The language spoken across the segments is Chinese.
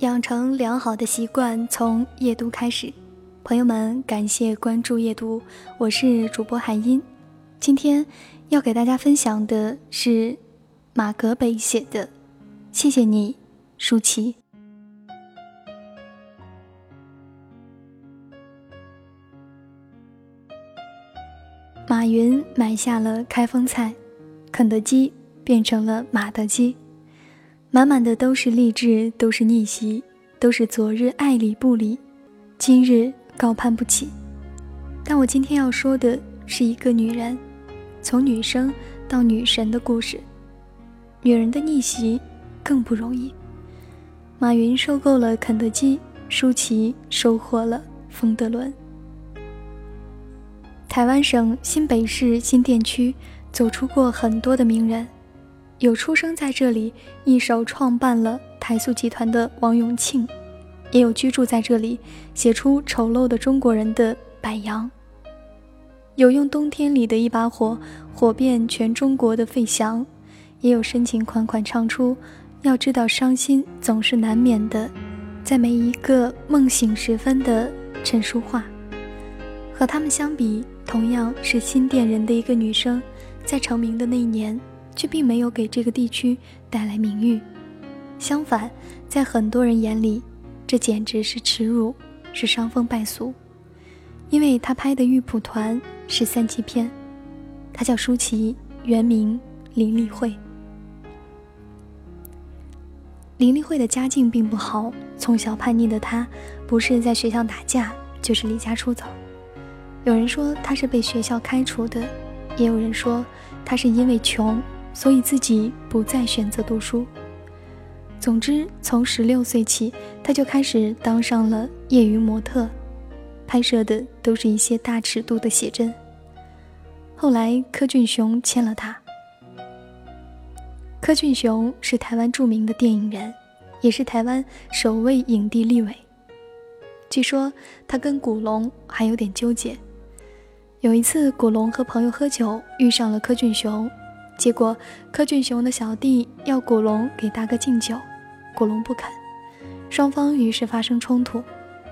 养成良好的习惯从夜读开始。朋友们，感谢关注夜读，我是主播海音。今天要给大家分享的是马格北写的《谢谢你，舒淇》。马云买下了开封菜，肯德基变成了马德基。满满的都是励志，都是逆袭，都是昨日爱理不理，今日高攀不起。但我今天要说的是一个女人，从女生到女神的故事。女人的逆袭更不容易。马云收购了肯德基，舒淇收获了冯德伦。台湾省新北市新店区走出过很多的名人。有出生在这里，一手创办了台塑集团的王永庆，也有居住在这里，写出《丑陋的中国人》的柏杨，有用冬天里的一把火火遍全中国的费翔，也有深情款款唱出“要知道伤心总是难免的”，在每一个梦醒时分的陈淑桦。和他们相比，同样是新店人的一个女生，在成名的那一年。却并没有给这个地区带来名誉，相反，在很多人眼里，这简直是耻辱，是伤风败俗。因为他拍的《玉蒲团》是三级片，他叫舒淇，原名林丽慧。林丽慧的家境并不好，从小叛逆的她，不是在学校打架，就是离家出走。有人说她是被学校开除的，也有人说她是因为穷。所以自己不再选择读书。总之，从十六岁起，他就开始当上了业余模特，拍摄的都是一些大尺度的写真。后来，柯俊雄签了他。柯俊雄是台湾著名的电影人，也是台湾首位影帝立委。据说他跟古龙还有点纠结。有一次，古龙和朋友喝酒，遇上了柯俊雄。结果，柯俊雄的小弟要古龙给大哥敬酒，古龙不肯，双方于是发生冲突，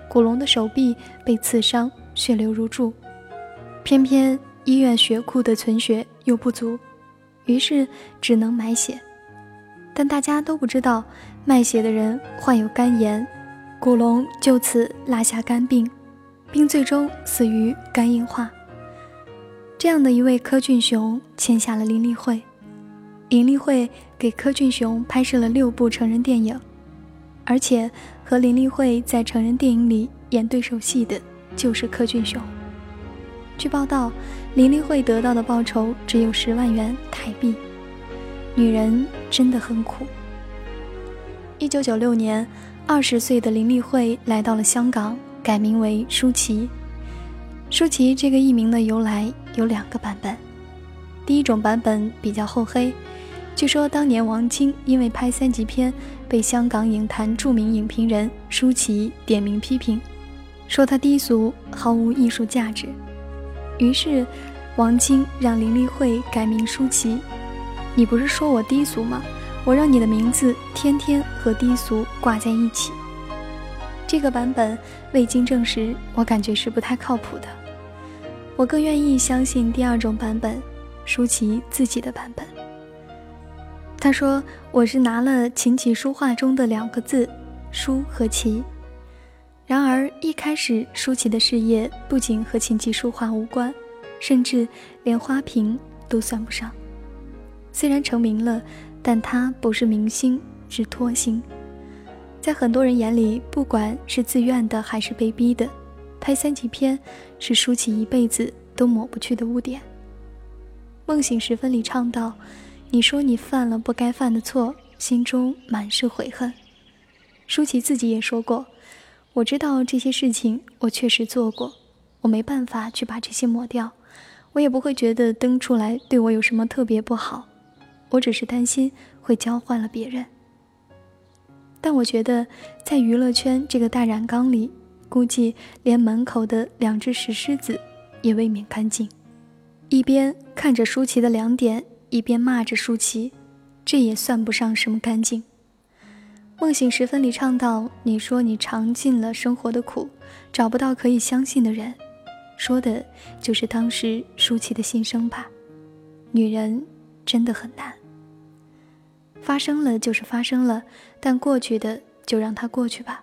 古龙的手臂被刺伤，血流如注，偏偏医院血库的存血又不足，于是只能买血，但大家都不知道卖血的人患有肝炎，古龙就此落下肝病，并最终死于肝硬化。这样的一位柯俊雄签下了林立慧，林立慧给柯俊雄拍摄了六部成人电影，而且和林立慧在成人电影里演对手戏的就是柯俊雄。据报道，林立慧得到的报酬只有十万元台币。女人真的很苦。一九九六年，二十岁的林立慧来到了香港，改名为舒淇。舒淇这个艺名的由来有两个版本，第一种版本比较厚黑，据说当年王晶因为拍三级片，被香港影坛著名影评人舒淇点名批评，说他低俗，毫无艺术价值。于是，王晶让林丽慧改名舒淇。你不是说我低俗吗？我让你的名字天天和低俗挂在一起。这个版本未经证实，我感觉是不太靠谱的。我更愿意相信第二种版本，舒淇自己的版本。他说：“我是拿了琴棋书画中的两个字‘书’和‘棋’。然而一开始，舒淇的事业不仅和琴棋书画无关，甚至连花瓶都算不上。虽然成名了，但他不是明星，是托星。”在很多人眼里，不管是自愿的还是被逼的，拍三级片是舒淇一辈子都抹不去的污点。《梦醒时分》里唱道：“你说你犯了不该犯的错，心中满是悔恨。”舒淇自己也说过：“我知道这些事情我确实做过，我没办法去把这些抹掉，我也不会觉得登出来对我有什么特别不好，我只是担心会教坏了别人。”但我觉得，在娱乐圈这个大染缸里，估计连门口的两只石狮子也未免干净。一边看着舒淇的两点，一边骂着舒淇，这也算不上什么干净。梦醒时分里唱道：“你说你尝尽了生活的苦，找不到可以相信的人，说的就是当时舒淇的心声吧。女人真的很难，发生了就是发生了，但过去的就让它过去吧。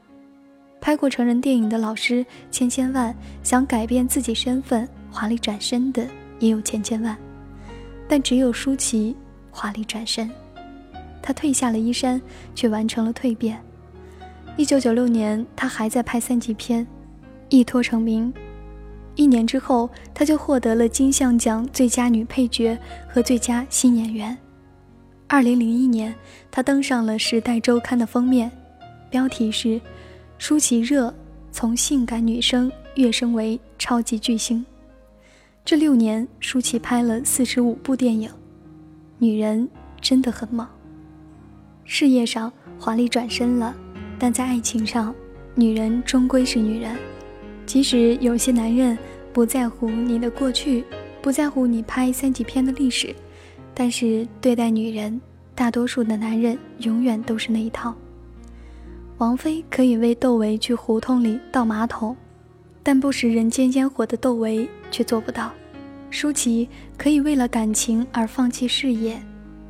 拍过成人电影的老师千千万，想改变自己身份华丽转身的也有千千万，但只有舒淇华丽转身。”他褪下了衣衫，却完成了蜕变。一九九六年，他还在拍三级片，一脱成名。一年之后，他就获得了金像奖最佳女配角和最佳新演员。二零零一年，他登上了《时代周刊》的封面，标题是“舒淇热，从性感女生跃升为超级巨星”。这六年，舒淇拍了四十五部电影，女人真的很猛。事业上华丽转身了，但在爱情上，女人终归是女人。即使有些男人不在乎你的过去，不在乎你拍三级片的历史，但是对待女人，大多数的男人永远都是那一套。王菲可以为窦唯去胡同里倒马桶，但不食人间烟火的窦唯却做不到。舒淇可以为了感情而放弃事业，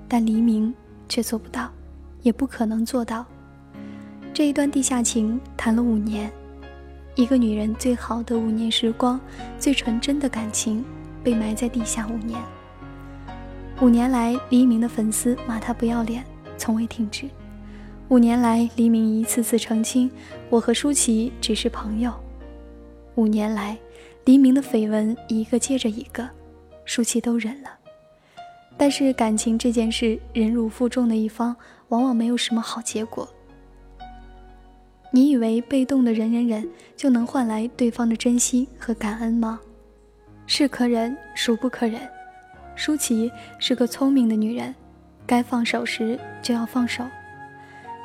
但黎明却做不到。也不可能做到。这一段地下情谈了五年，一个女人最好的五年时光，最纯真的感情，被埋在地下五年。五年来，黎明的粉丝骂他不要脸，从未停止。五年来，黎明一次次澄清，我和舒淇只是朋友。五年来，黎明的绯闻一个接着一个，舒淇都忍了。但是感情这件事，忍辱负重的一方往往没有什么好结果。你以为被动的忍忍忍就能换来对方的珍惜和感恩吗？是可忍，孰不可忍？舒淇是个聪明的女人，该放手时就要放手。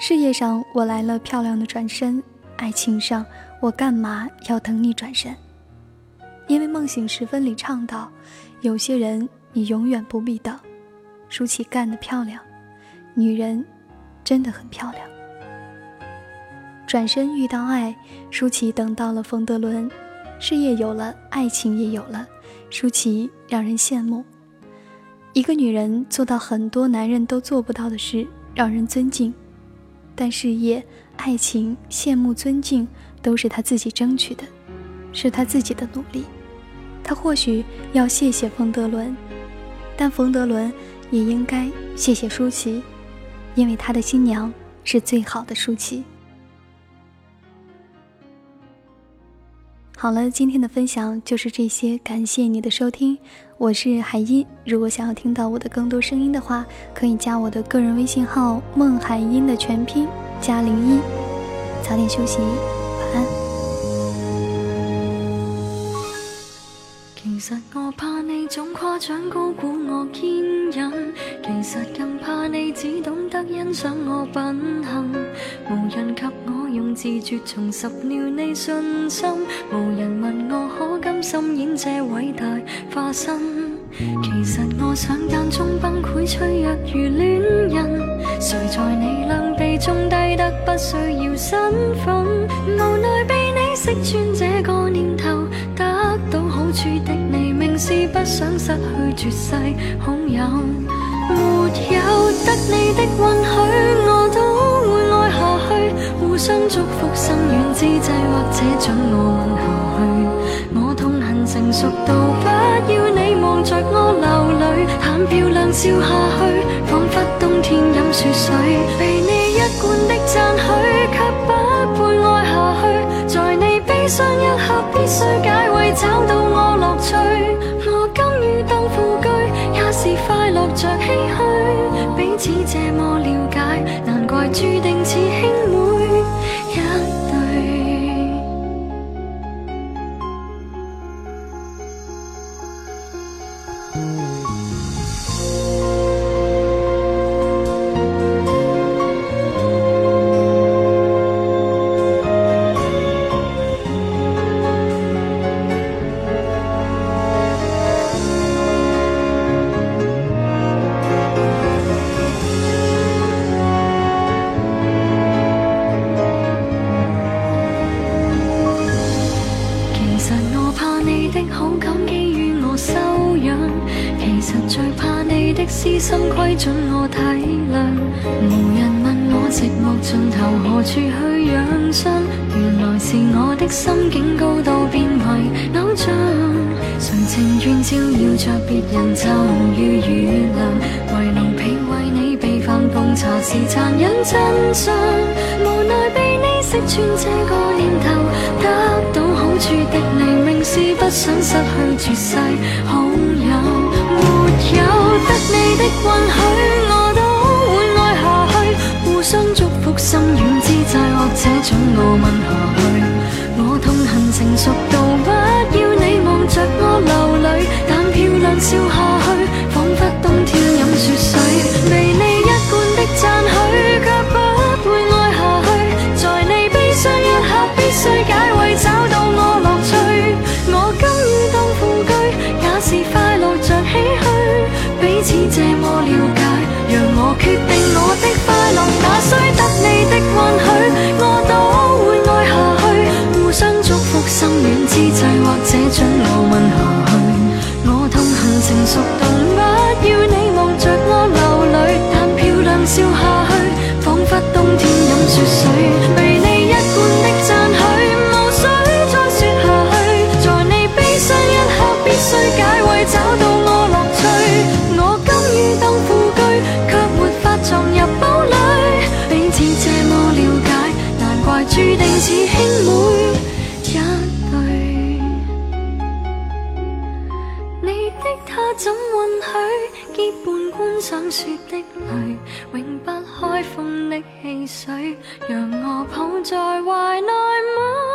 事业上我来了漂亮的转身，爱情上我干嘛要等你转身？因为梦醒时分里唱道：有些人。你永远不必等，舒淇干得漂亮，女人真的很漂亮。转身遇到爱，舒淇等到了冯德伦，事业有了，爱情也有了，舒淇让人羡慕。一个女人做到很多男人都做不到的事，让人尊敬。但事业、爱情、羡慕、尊敬，都是他自己争取的，是他自己的努力。他或许要谢谢冯德伦。但冯德伦也应该谢谢舒淇，因为他的新娘是最好的舒淇。好了，今天的分享就是这些，感谢你的收听，我是海音。如果想要听到我的更多声音的话，可以加我的个人微信号“孟海音”的全拼加零一。早点休息，晚安。其实我怕你总夸奖高估我坚忍，其实更怕你只懂得欣赏我品行。无人及我自绝重拾了你信心，无人问我可甘心演这伟大化身。其实我想间中崩溃脆弱如恋人，谁在你两臂中低得不需要身份，无奈被你识穿这个念头。到好处的你，明是不想失去绝世好友。没有得你的允许，我都。相祝福，心远之际，或者准我吻下去。我痛恨成熟到不要你望着我流泪，谈漂亮笑下去，仿佛冬天饮雪水。被你一贯的赞许，却不配爱下去。在你悲伤一刻，必须解围。找到我乐趣，我甘于当副居，也是快乐着唏嘘。彼此这么了解，难怪注定似兄寂寞尽头何处去养伤，原来是我的心。境高到变为偶像。谁情愿照耀着别人就予雨凉，为奴婢为你备饭奉茶是残忍真相，无奈被你识穿这个念头，得到好处的你明是不想失去绝世好友，没有得你的允许，心软之际，或者准我吻下去，我痛恨成熟到不要你望着我流泪，但漂亮笑下去，仿佛冬天饮雪水，被你一贯的赞许，却不会爱下去，在你悲伤一刻，必须解围，找到我乐趣，我甘于当副居，也是快乐着唏嘘，彼此这么了解，让我决定我的，需得你的允许，我都会爱下去，互相祝福心软之际，或者准我问候。怎允许结伴观赏雪的泪永不开封的汽水让我抱在怀内吻